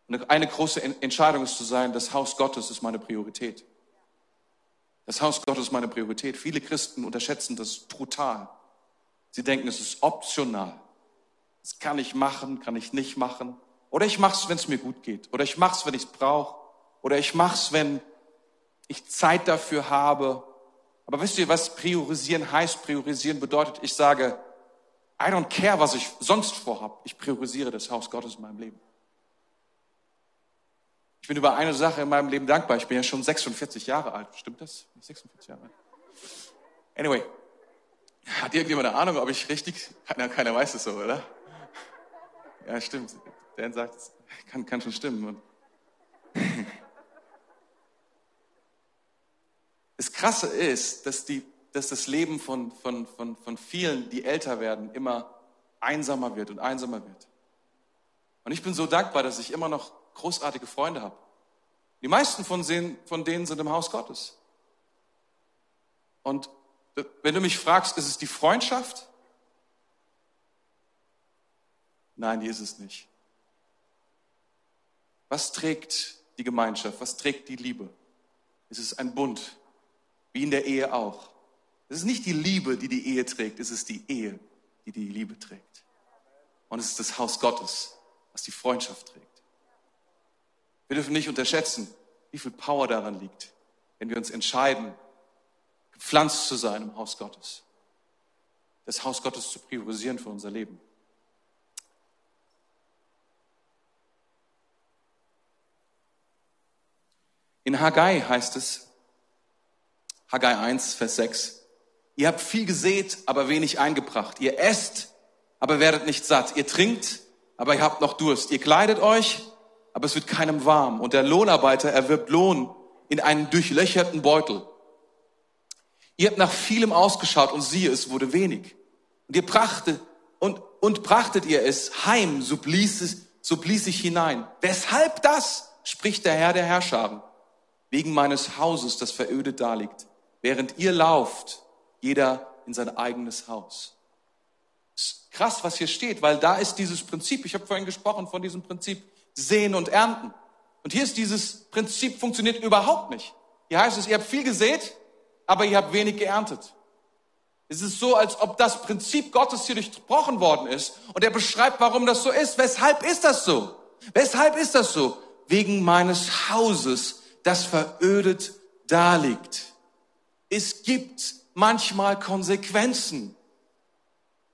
Und eine große Entscheidung ist zu sein, das Haus Gottes ist meine Priorität. Das Haus Gottes ist meine Priorität. Viele Christen unterschätzen das brutal. Sie denken, es ist optional. Das kann ich machen, kann ich nicht machen. Oder ich mache es, wenn es mir gut geht. Oder ich mache es, wenn ich es brauche. Oder ich mache es, wenn ich Zeit dafür habe. Aber wisst ihr, was priorisieren heißt? Priorisieren bedeutet, ich sage, I don't care, was ich sonst vorhab. Ich priorisiere das Haus Gottes in meinem Leben. Ich bin über eine Sache in meinem Leben dankbar. Ich bin ja schon 46 Jahre alt. Stimmt das? 46 Jahre alt. Anyway, hat irgendjemand eine Ahnung, ob ich richtig? Keiner, keiner weiß es so, oder? Ja, stimmt. Dan sagt, kann, kann schon stimmen. Das Krasse ist, dass, die, dass das Leben von, von, von, von vielen, die älter werden, immer einsamer wird und einsamer wird. Und ich bin so dankbar, dass ich immer noch großartige Freunde habe. Die meisten von denen, von denen sind im Haus Gottes. Und wenn du mich fragst, ist es die Freundschaft? Nein, die ist es nicht. Was trägt die Gemeinschaft? Was trägt die Liebe? Es ist ein Bund, wie in der Ehe auch. Es ist nicht die Liebe, die die Ehe trägt, es ist die Ehe, die die Liebe trägt. Und es ist das Haus Gottes, was die Freundschaft trägt. Wir dürfen nicht unterschätzen, wie viel Power daran liegt, wenn wir uns entscheiden, gepflanzt zu sein im Haus Gottes. Das Haus Gottes zu priorisieren für unser Leben. In Haggai heißt es, Haggai 1, Vers 6, ihr habt viel gesät, aber wenig eingebracht. Ihr esst, aber werdet nicht satt. Ihr trinkt, aber ihr habt noch Durst. Ihr kleidet euch, aber es wird keinem warm. Und der Lohnarbeiter erwirbt Lohn in einen durchlöcherten Beutel. Ihr habt nach vielem ausgeschaut und siehe, es wurde wenig. Und ihr brachte, und, und brachtet ihr es heim, so blies es, so blies ich hinein. Weshalb das? spricht der Herr der Herrscharen wegen meines Hauses, das verödet daliegt, während ihr lauft, jeder in sein eigenes Haus. Krass, was hier steht, weil da ist dieses Prinzip, ich habe vorhin gesprochen von diesem Prinzip Sehen und Ernten. Und hier ist dieses Prinzip funktioniert überhaupt nicht. Hier heißt es, ihr habt viel gesät, aber ihr habt wenig geerntet. Es ist so, als ob das Prinzip Gottes hier durchbrochen worden ist. Und er beschreibt, warum das so ist. Weshalb ist das so? Weshalb ist das so? Wegen meines Hauses, das verödet daliegt. Es gibt manchmal Konsequenzen,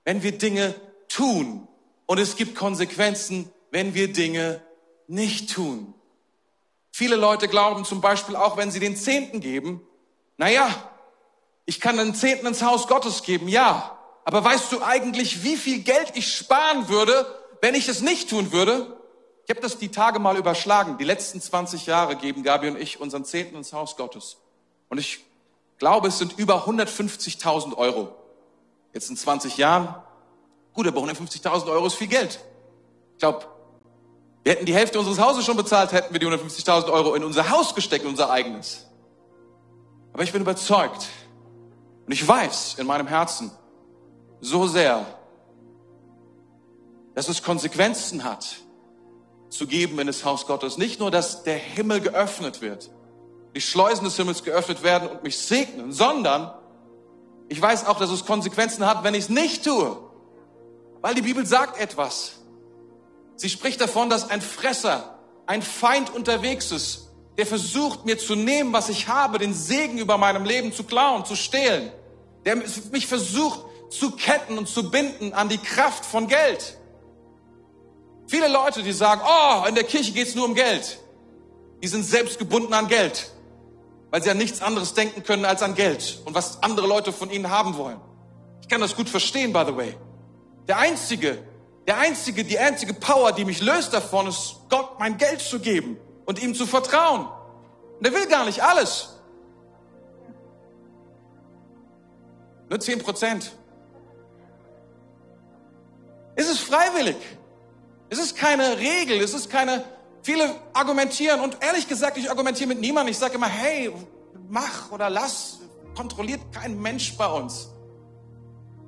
wenn wir Dinge tun. Und es gibt Konsequenzen, wenn wir Dinge nicht tun. Viele Leute glauben zum Beispiel auch, wenn sie den Zehnten geben, naja, ich kann den Zehnten ins Haus Gottes geben, ja. Aber weißt du eigentlich, wie viel Geld ich sparen würde, wenn ich es nicht tun würde? Ich habe das die Tage mal überschlagen. Die letzten 20 Jahre geben Gabi und ich unseren Zehnten ins Haus Gottes. Und ich glaube, es sind über 150.000 Euro. Jetzt in 20 Jahren. Gut, aber 150.000 Euro ist viel Geld. Ich glaube, wir hätten die Hälfte unseres Hauses schon bezahlt, hätten wir die 150.000 Euro in unser Haus gesteckt, in unser eigenes. Aber ich bin überzeugt und ich weiß in meinem Herzen so sehr, dass es Konsequenzen hat, zu geben in das Haus Gottes. Nicht nur, dass der Himmel geöffnet wird, die Schleusen des Himmels geöffnet werden und mich segnen, sondern ich weiß auch, dass es Konsequenzen hat, wenn ich es nicht tue. Weil die Bibel sagt etwas. Sie spricht davon, dass ein Fresser, ein Feind unterwegs ist, der versucht mir zu nehmen, was ich habe, den Segen über meinem Leben zu klauen, zu stehlen, der mich versucht zu ketten und zu binden an die Kraft von Geld. Viele Leute, die sagen, oh, in der Kirche geht's nur um Geld. Die sind selbst gebunden an Geld, weil sie an nichts anderes denken können als an Geld und was andere Leute von ihnen haben wollen. Ich kann das gut verstehen, by the way. Der einzige, der einzige, die einzige Power, die mich löst davon, ist Gott mein Geld zu geben und ihm zu vertrauen. Und er will gar nicht alles. Nur zehn Prozent. Es ist freiwillig. Es ist keine Regel, es ist keine, viele argumentieren und ehrlich gesagt, ich argumentiere mit niemandem. Ich sage immer, hey, mach oder lass, kontrolliert kein Mensch bei uns.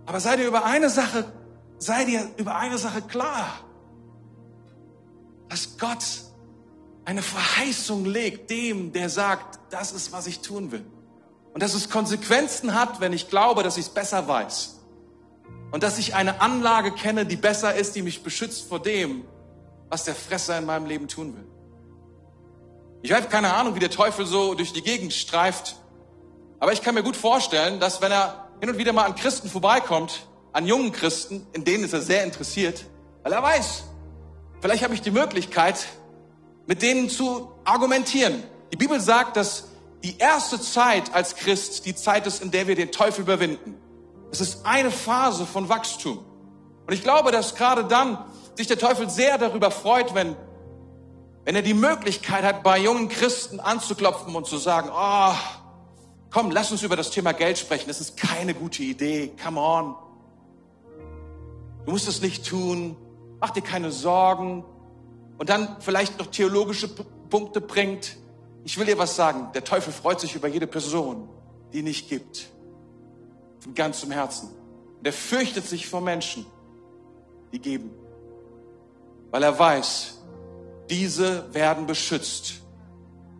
Aber sei dir über eine Sache, sei dir über eine Sache klar, dass Gott eine Verheißung legt dem, der sagt, das ist, was ich tun will. Und dass es Konsequenzen hat, wenn ich glaube, dass ich es besser weiß und dass ich eine Anlage kenne, die besser ist, die mich beschützt vor dem, was der Fresser in meinem Leben tun will. Ich habe keine Ahnung, wie der Teufel so durch die Gegend streift, aber ich kann mir gut vorstellen, dass wenn er hin und wieder mal an Christen vorbeikommt, an jungen Christen, in denen ist er sehr interessiert, weil er weiß, vielleicht habe ich die Möglichkeit, mit denen zu argumentieren. Die Bibel sagt, dass die erste Zeit als Christ die Zeit ist, in der wir den Teufel überwinden. Es ist eine Phase von Wachstum. Und ich glaube, dass gerade dann sich der Teufel sehr darüber freut, wenn, wenn er die Möglichkeit hat, bei jungen Christen anzuklopfen und zu sagen, oh, komm, lass uns über das Thema Geld sprechen. Das ist keine gute Idee. Come on. Du musst es nicht tun. Mach dir keine Sorgen. Und dann vielleicht noch theologische Punkte bringt. Ich will dir was sagen. Der Teufel freut sich über jede Person, die nicht gibt von ganzem Herzen. Und er fürchtet sich vor Menschen, die geben. Weil er weiß, diese werden beschützt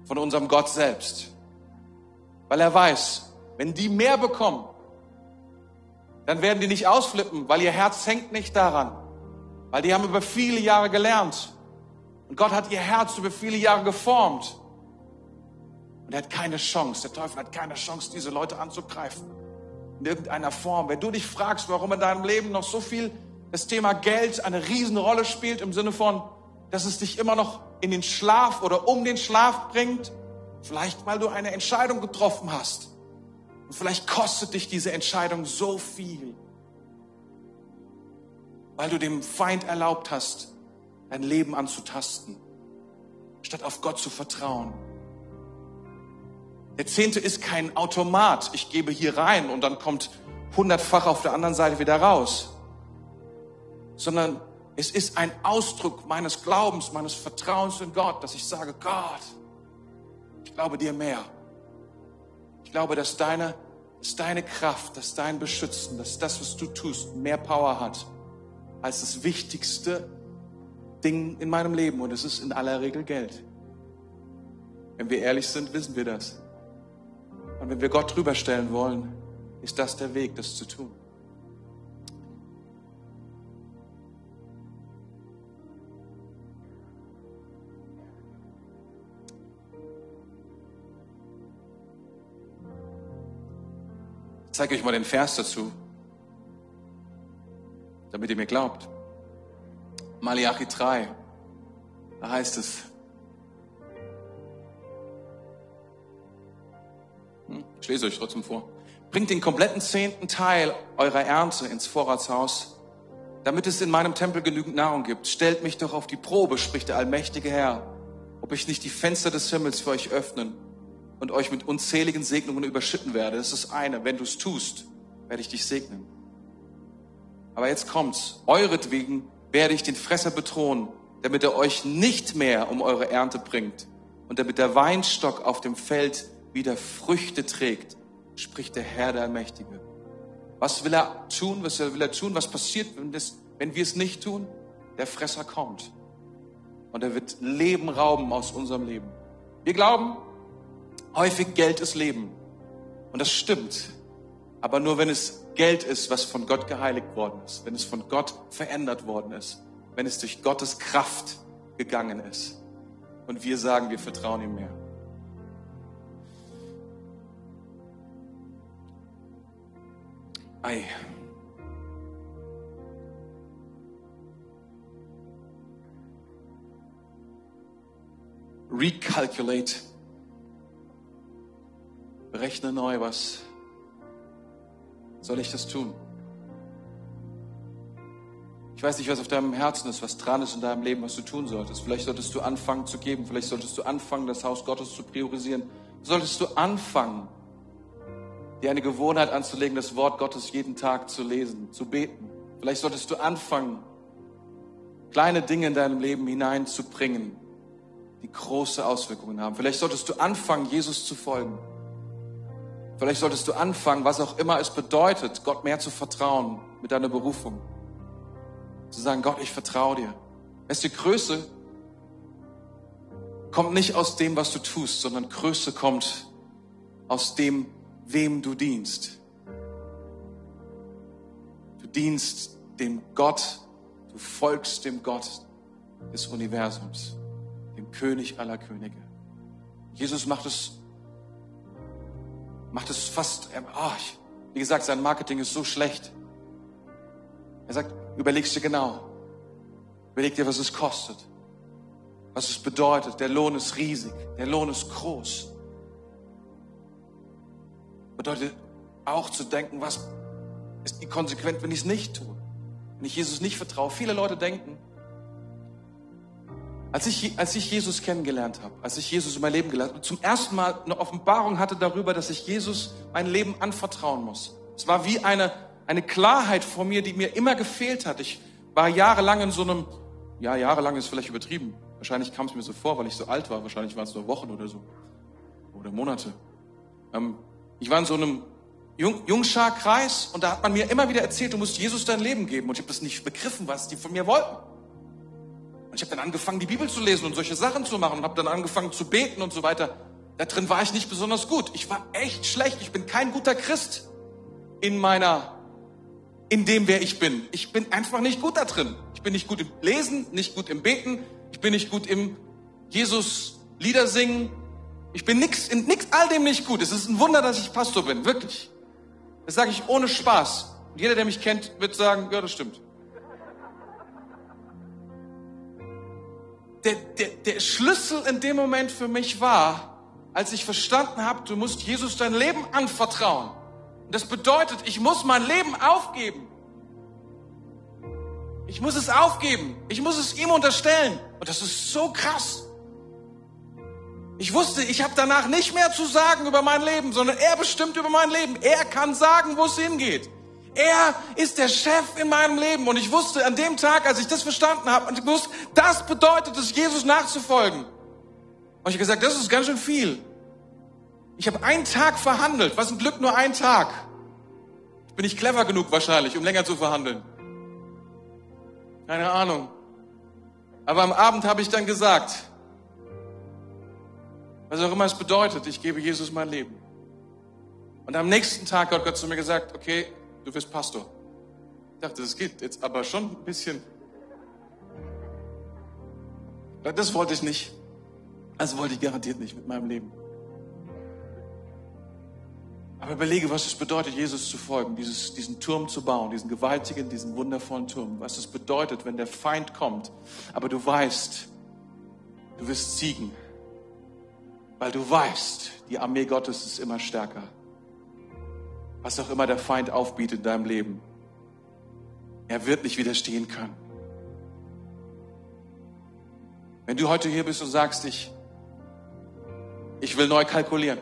von unserem Gott selbst. Weil er weiß, wenn die mehr bekommen, dann werden die nicht ausflippen, weil ihr Herz hängt nicht daran. Weil die haben über viele Jahre gelernt. Und Gott hat ihr Herz über viele Jahre geformt. Und er hat keine Chance, der Teufel hat keine Chance, diese Leute anzugreifen. In irgendeiner Form. Wenn du dich fragst, warum in deinem Leben noch so viel das Thema Geld eine Riesenrolle spielt, im Sinne von, dass es dich immer noch in den Schlaf oder um den Schlaf bringt, vielleicht weil du eine Entscheidung getroffen hast. Und vielleicht kostet dich diese Entscheidung so viel, weil du dem Feind erlaubt hast, dein Leben anzutasten, statt auf Gott zu vertrauen. Der Zehnte ist kein Automat. Ich gebe hier rein und dann kommt hundertfach auf der anderen Seite wieder raus. Sondern es ist ein Ausdruck meines Glaubens, meines Vertrauens in Gott, dass ich sage, Gott, ich glaube dir mehr. Ich glaube, dass deine, dass deine Kraft, dass dein Beschützen, dass das, was du tust, mehr Power hat als das wichtigste Ding in meinem Leben und es ist in aller Regel Geld. Wenn wir ehrlich sind, wissen wir das. Und wenn wir Gott drüber stellen wollen, ist das der Weg, das zu tun. Ich zeige euch mal den Vers dazu, damit ihr mir glaubt. Malachi 3. Da heißt es, hm, ich lese euch trotzdem vor. Bringt den kompletten zehnten Teil eurer Ernte ins Vorratshaus, damit es in meinem Tempel genügend Nahrung gibt. Stellt mich doch auf die Probe, spricht der allmächtige Herr, ob ich nicht die Fenster des Himmels für euch öffnen und euch mit unzähligen Segnungen überschütten werde. Das ist eine. Wenn du es tust, werde ich dich segnen. Aber jetzt kommt's. Euretwegen werde ich den Fresser bedrohen, damit er euch nicht mehr um eure Ernte bringt und damit der Weinstock auf dem Feld wieder Früchte trägt, spricht der Herr der Allmächtige. Was will er tun? Was will er tun? Was passiert, wenn, das, wenn wir es nicht tun? Der Fresser kommt und er wird Leben rauben aus unserem Leben. Wir glauben, häufig Geld ist Leben. Und das stimmt. Aber nur wenn es Geld ist, was von Gott geheiligt worden ist, wenn es von Gott verändert worden ist, wenn es durch Gottes Kraft gegangen ist. Und wir sagen, wir vertrauen ihm mehr. Ei. Recalculate. Berechne neu, was soll ich das tun? Ich weiß nicht, was auf deinem Herzen ist, was dran ist in deinem Leben, was du tun solltest. Vielleicht solltest du anfangen zu geben, vielleicht solltest du anfangen, das Haus Gottes zu priorisieren. Solltest du anfangen, dir eine Gewohnheit anzulegen, das Wort Gottes jeden Tag zu lesen, zu beten. Vielleicht solltest du anfangen, kleine Dinge in deinem Leben hineinzubringen, die große Auswirkungen haben. Vielleicht solltest du anfangen, Jesus zu folgen. Vielleicht solltest du anfangen, was auch immer es bedeutet, Gott mehr zu vertrauen mit deiner Berufung. Zu sagen, Gott, ich vertraue dir. Weißt du, Größe kommt nicht aus dem, was du tust, sondern Größe kommt aus dem, wem du dienst. Du dienst dem Gott, du folgst dem Gott des Universums, dem König aller Könige. Jesus macht es macht es fast, oh, wie gesagt, sein Marketing ist so schlecht. Er sagt, überlegst dir genau. Überleg dir, was es kostet. Was es bedeutet. Der Lohn ist riesig. Der Lohn ist groß. Bedeutet auch zu denken, was ist die Konsequenz, wenn ich es nicht tue? Wenn ich Jesus nicht vertraue. Viele Leute denken, als ich, als ich Jesus kennengelernt habe, als ich Jesus in mein Leben gelassen habe, zum ersten Mal eine Offenbarung hatte darüber, dass ich Jesus mein Leben anvertrauen muss. Es war wie eine, eine Klarheit vor mir, die mir immer gefehlt hat. Ich war jahrelang in so einem, ja, jahrelang ist vielleicht übertrieben. Wahrscheinlich kam es mir so vor, weil ich so alt war. Wahrscheinlich waren es nur Wochen oder so. Oder Monate. Ähm, ich war in so einem Jung, Jungschar-Kreis und da hat man mir immer wieder erzählt, du musst Jesus dein Leben geben. Und ich habe das nicht begriffen, was die von mir wollten. Und ich habe dann angefangen, die Bibel zu lesen und solche Sachen zu machen und habe dann angefangen zu beten und so weiter. Da drin war ich nicht besonders gut. Ich war echt schlecht. Ich bin kein guter Christ in meiner, in dem, wer ich bin. Ich bin einfach nicht gut da drin. Ich bin nicht gut im Lesen, nicht gut im Beten. Ich bin nicht gut im Jesus Lieder singen. Ich bin nix, in nix all dem nicht gut. Es ist ein Wunder, dass ich Pastor bin, wirklich. Das sage ich ohne Spaß. Und jeder, der mich kennt, wird sagen, ja, das stimmt. Der, der, der Schlüssel in dem Moment für mich war, als ich verstanden habe, du musst Jesus dein Leben anvertrauen. Und das bedeutet, ich muss mein Leben aufgeben. Ich muss es aufgeben. Ich muss es ihm unterstellen. Und das ist so krass. Ich wusste, ich habe danach nicht mehr zu sagen über mein Leben, sondern er bestimmt über mein Leben. Er kann sagen, wo es hingeht. Er ist der Chef in meinem Leben. Und ich wusste an dem Tag, als ich das verstanden habe, und ich wusste, das bedeutet es, Jesus nachzufolgen. Und ich habe gesagt, das ist ganz schön viel. Ich habe einen Tag verhandelt. Was ein Glück, nur ein Tag. Ich bin nicht clever genug wahrscheinlich, um länger zu verhandeln. Keine Ahnung. Aber am Abend habe ich dann gesagt, was auch immer es bedeutet, ich gebe Jesus mein Leben. Und am nächsten Tag hat Gott zu mir gesagt, okay, du wirst Pastor. Ich dachte, das geht jetzt aber schon ein bisschen. Das wollte ich nicht. Das wollte ich garantiert nicht mit meinem Leben. Aber überlege, was es bedeutet, Jesus zu folgen, dieses, diesen Turm zu bauen, diesen gewaltigen, diesen wundervollen Turm. Was es bedeutet, wenn der Feind kommt, aber du weißt, du wirst siegen, weil du weißt, die Armee Gottes ist immer stärker was auch immer der Feind aufbietet in deinem Leben. Er wird nicht widerstehen können. Wenn du heute hier bist und sagst, ich, ich will neu kalkulieren,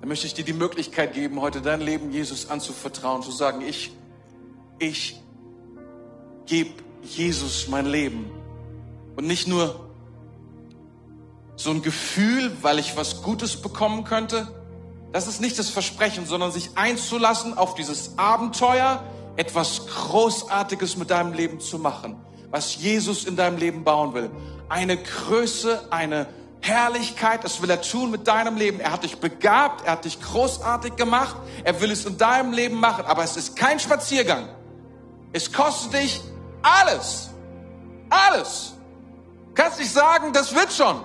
dann möchte ich dir die Möglichkeit geben, heute dein Leben Jesus anzuvertrauen, zu sagen, ich, ich gebe Jesus mein Leben. Und nicht nur so ein Gefühl, weil ich was Gutes bekommen könnte, das ist nicht das Versprechen, sondern sich einzulassen auf dieses Abenteuer, etwas Großartiges mit deinem Leben zu machen, was Jesus in deinem Leben bauen will. Eine Größe, eine Herrlichkeit, das will er tun mit deinem Leben. Er hat dich begabt, er hat dich großartig gemacht, er will es in deinem Leben machen, aber es ist kein Spaziergang. Es kostet dich alles. Alles. Du kannst nicht sagen, das wird schon.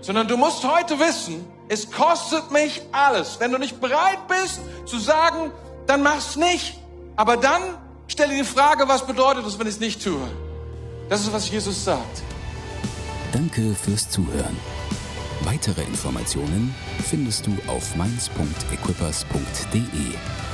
Sondern du musst heute wissen, es kostet mich alles. Wenn du nicht bereit bist zu sagen, dann mach's nicht. Aber dann stelle die Frage, was bedeutet es, wenn ich es nicht tue? Das ist, was Jesus sagt. Danke fürs Zuhören. Weitere Informationen findest du auf mainz.equippers.de.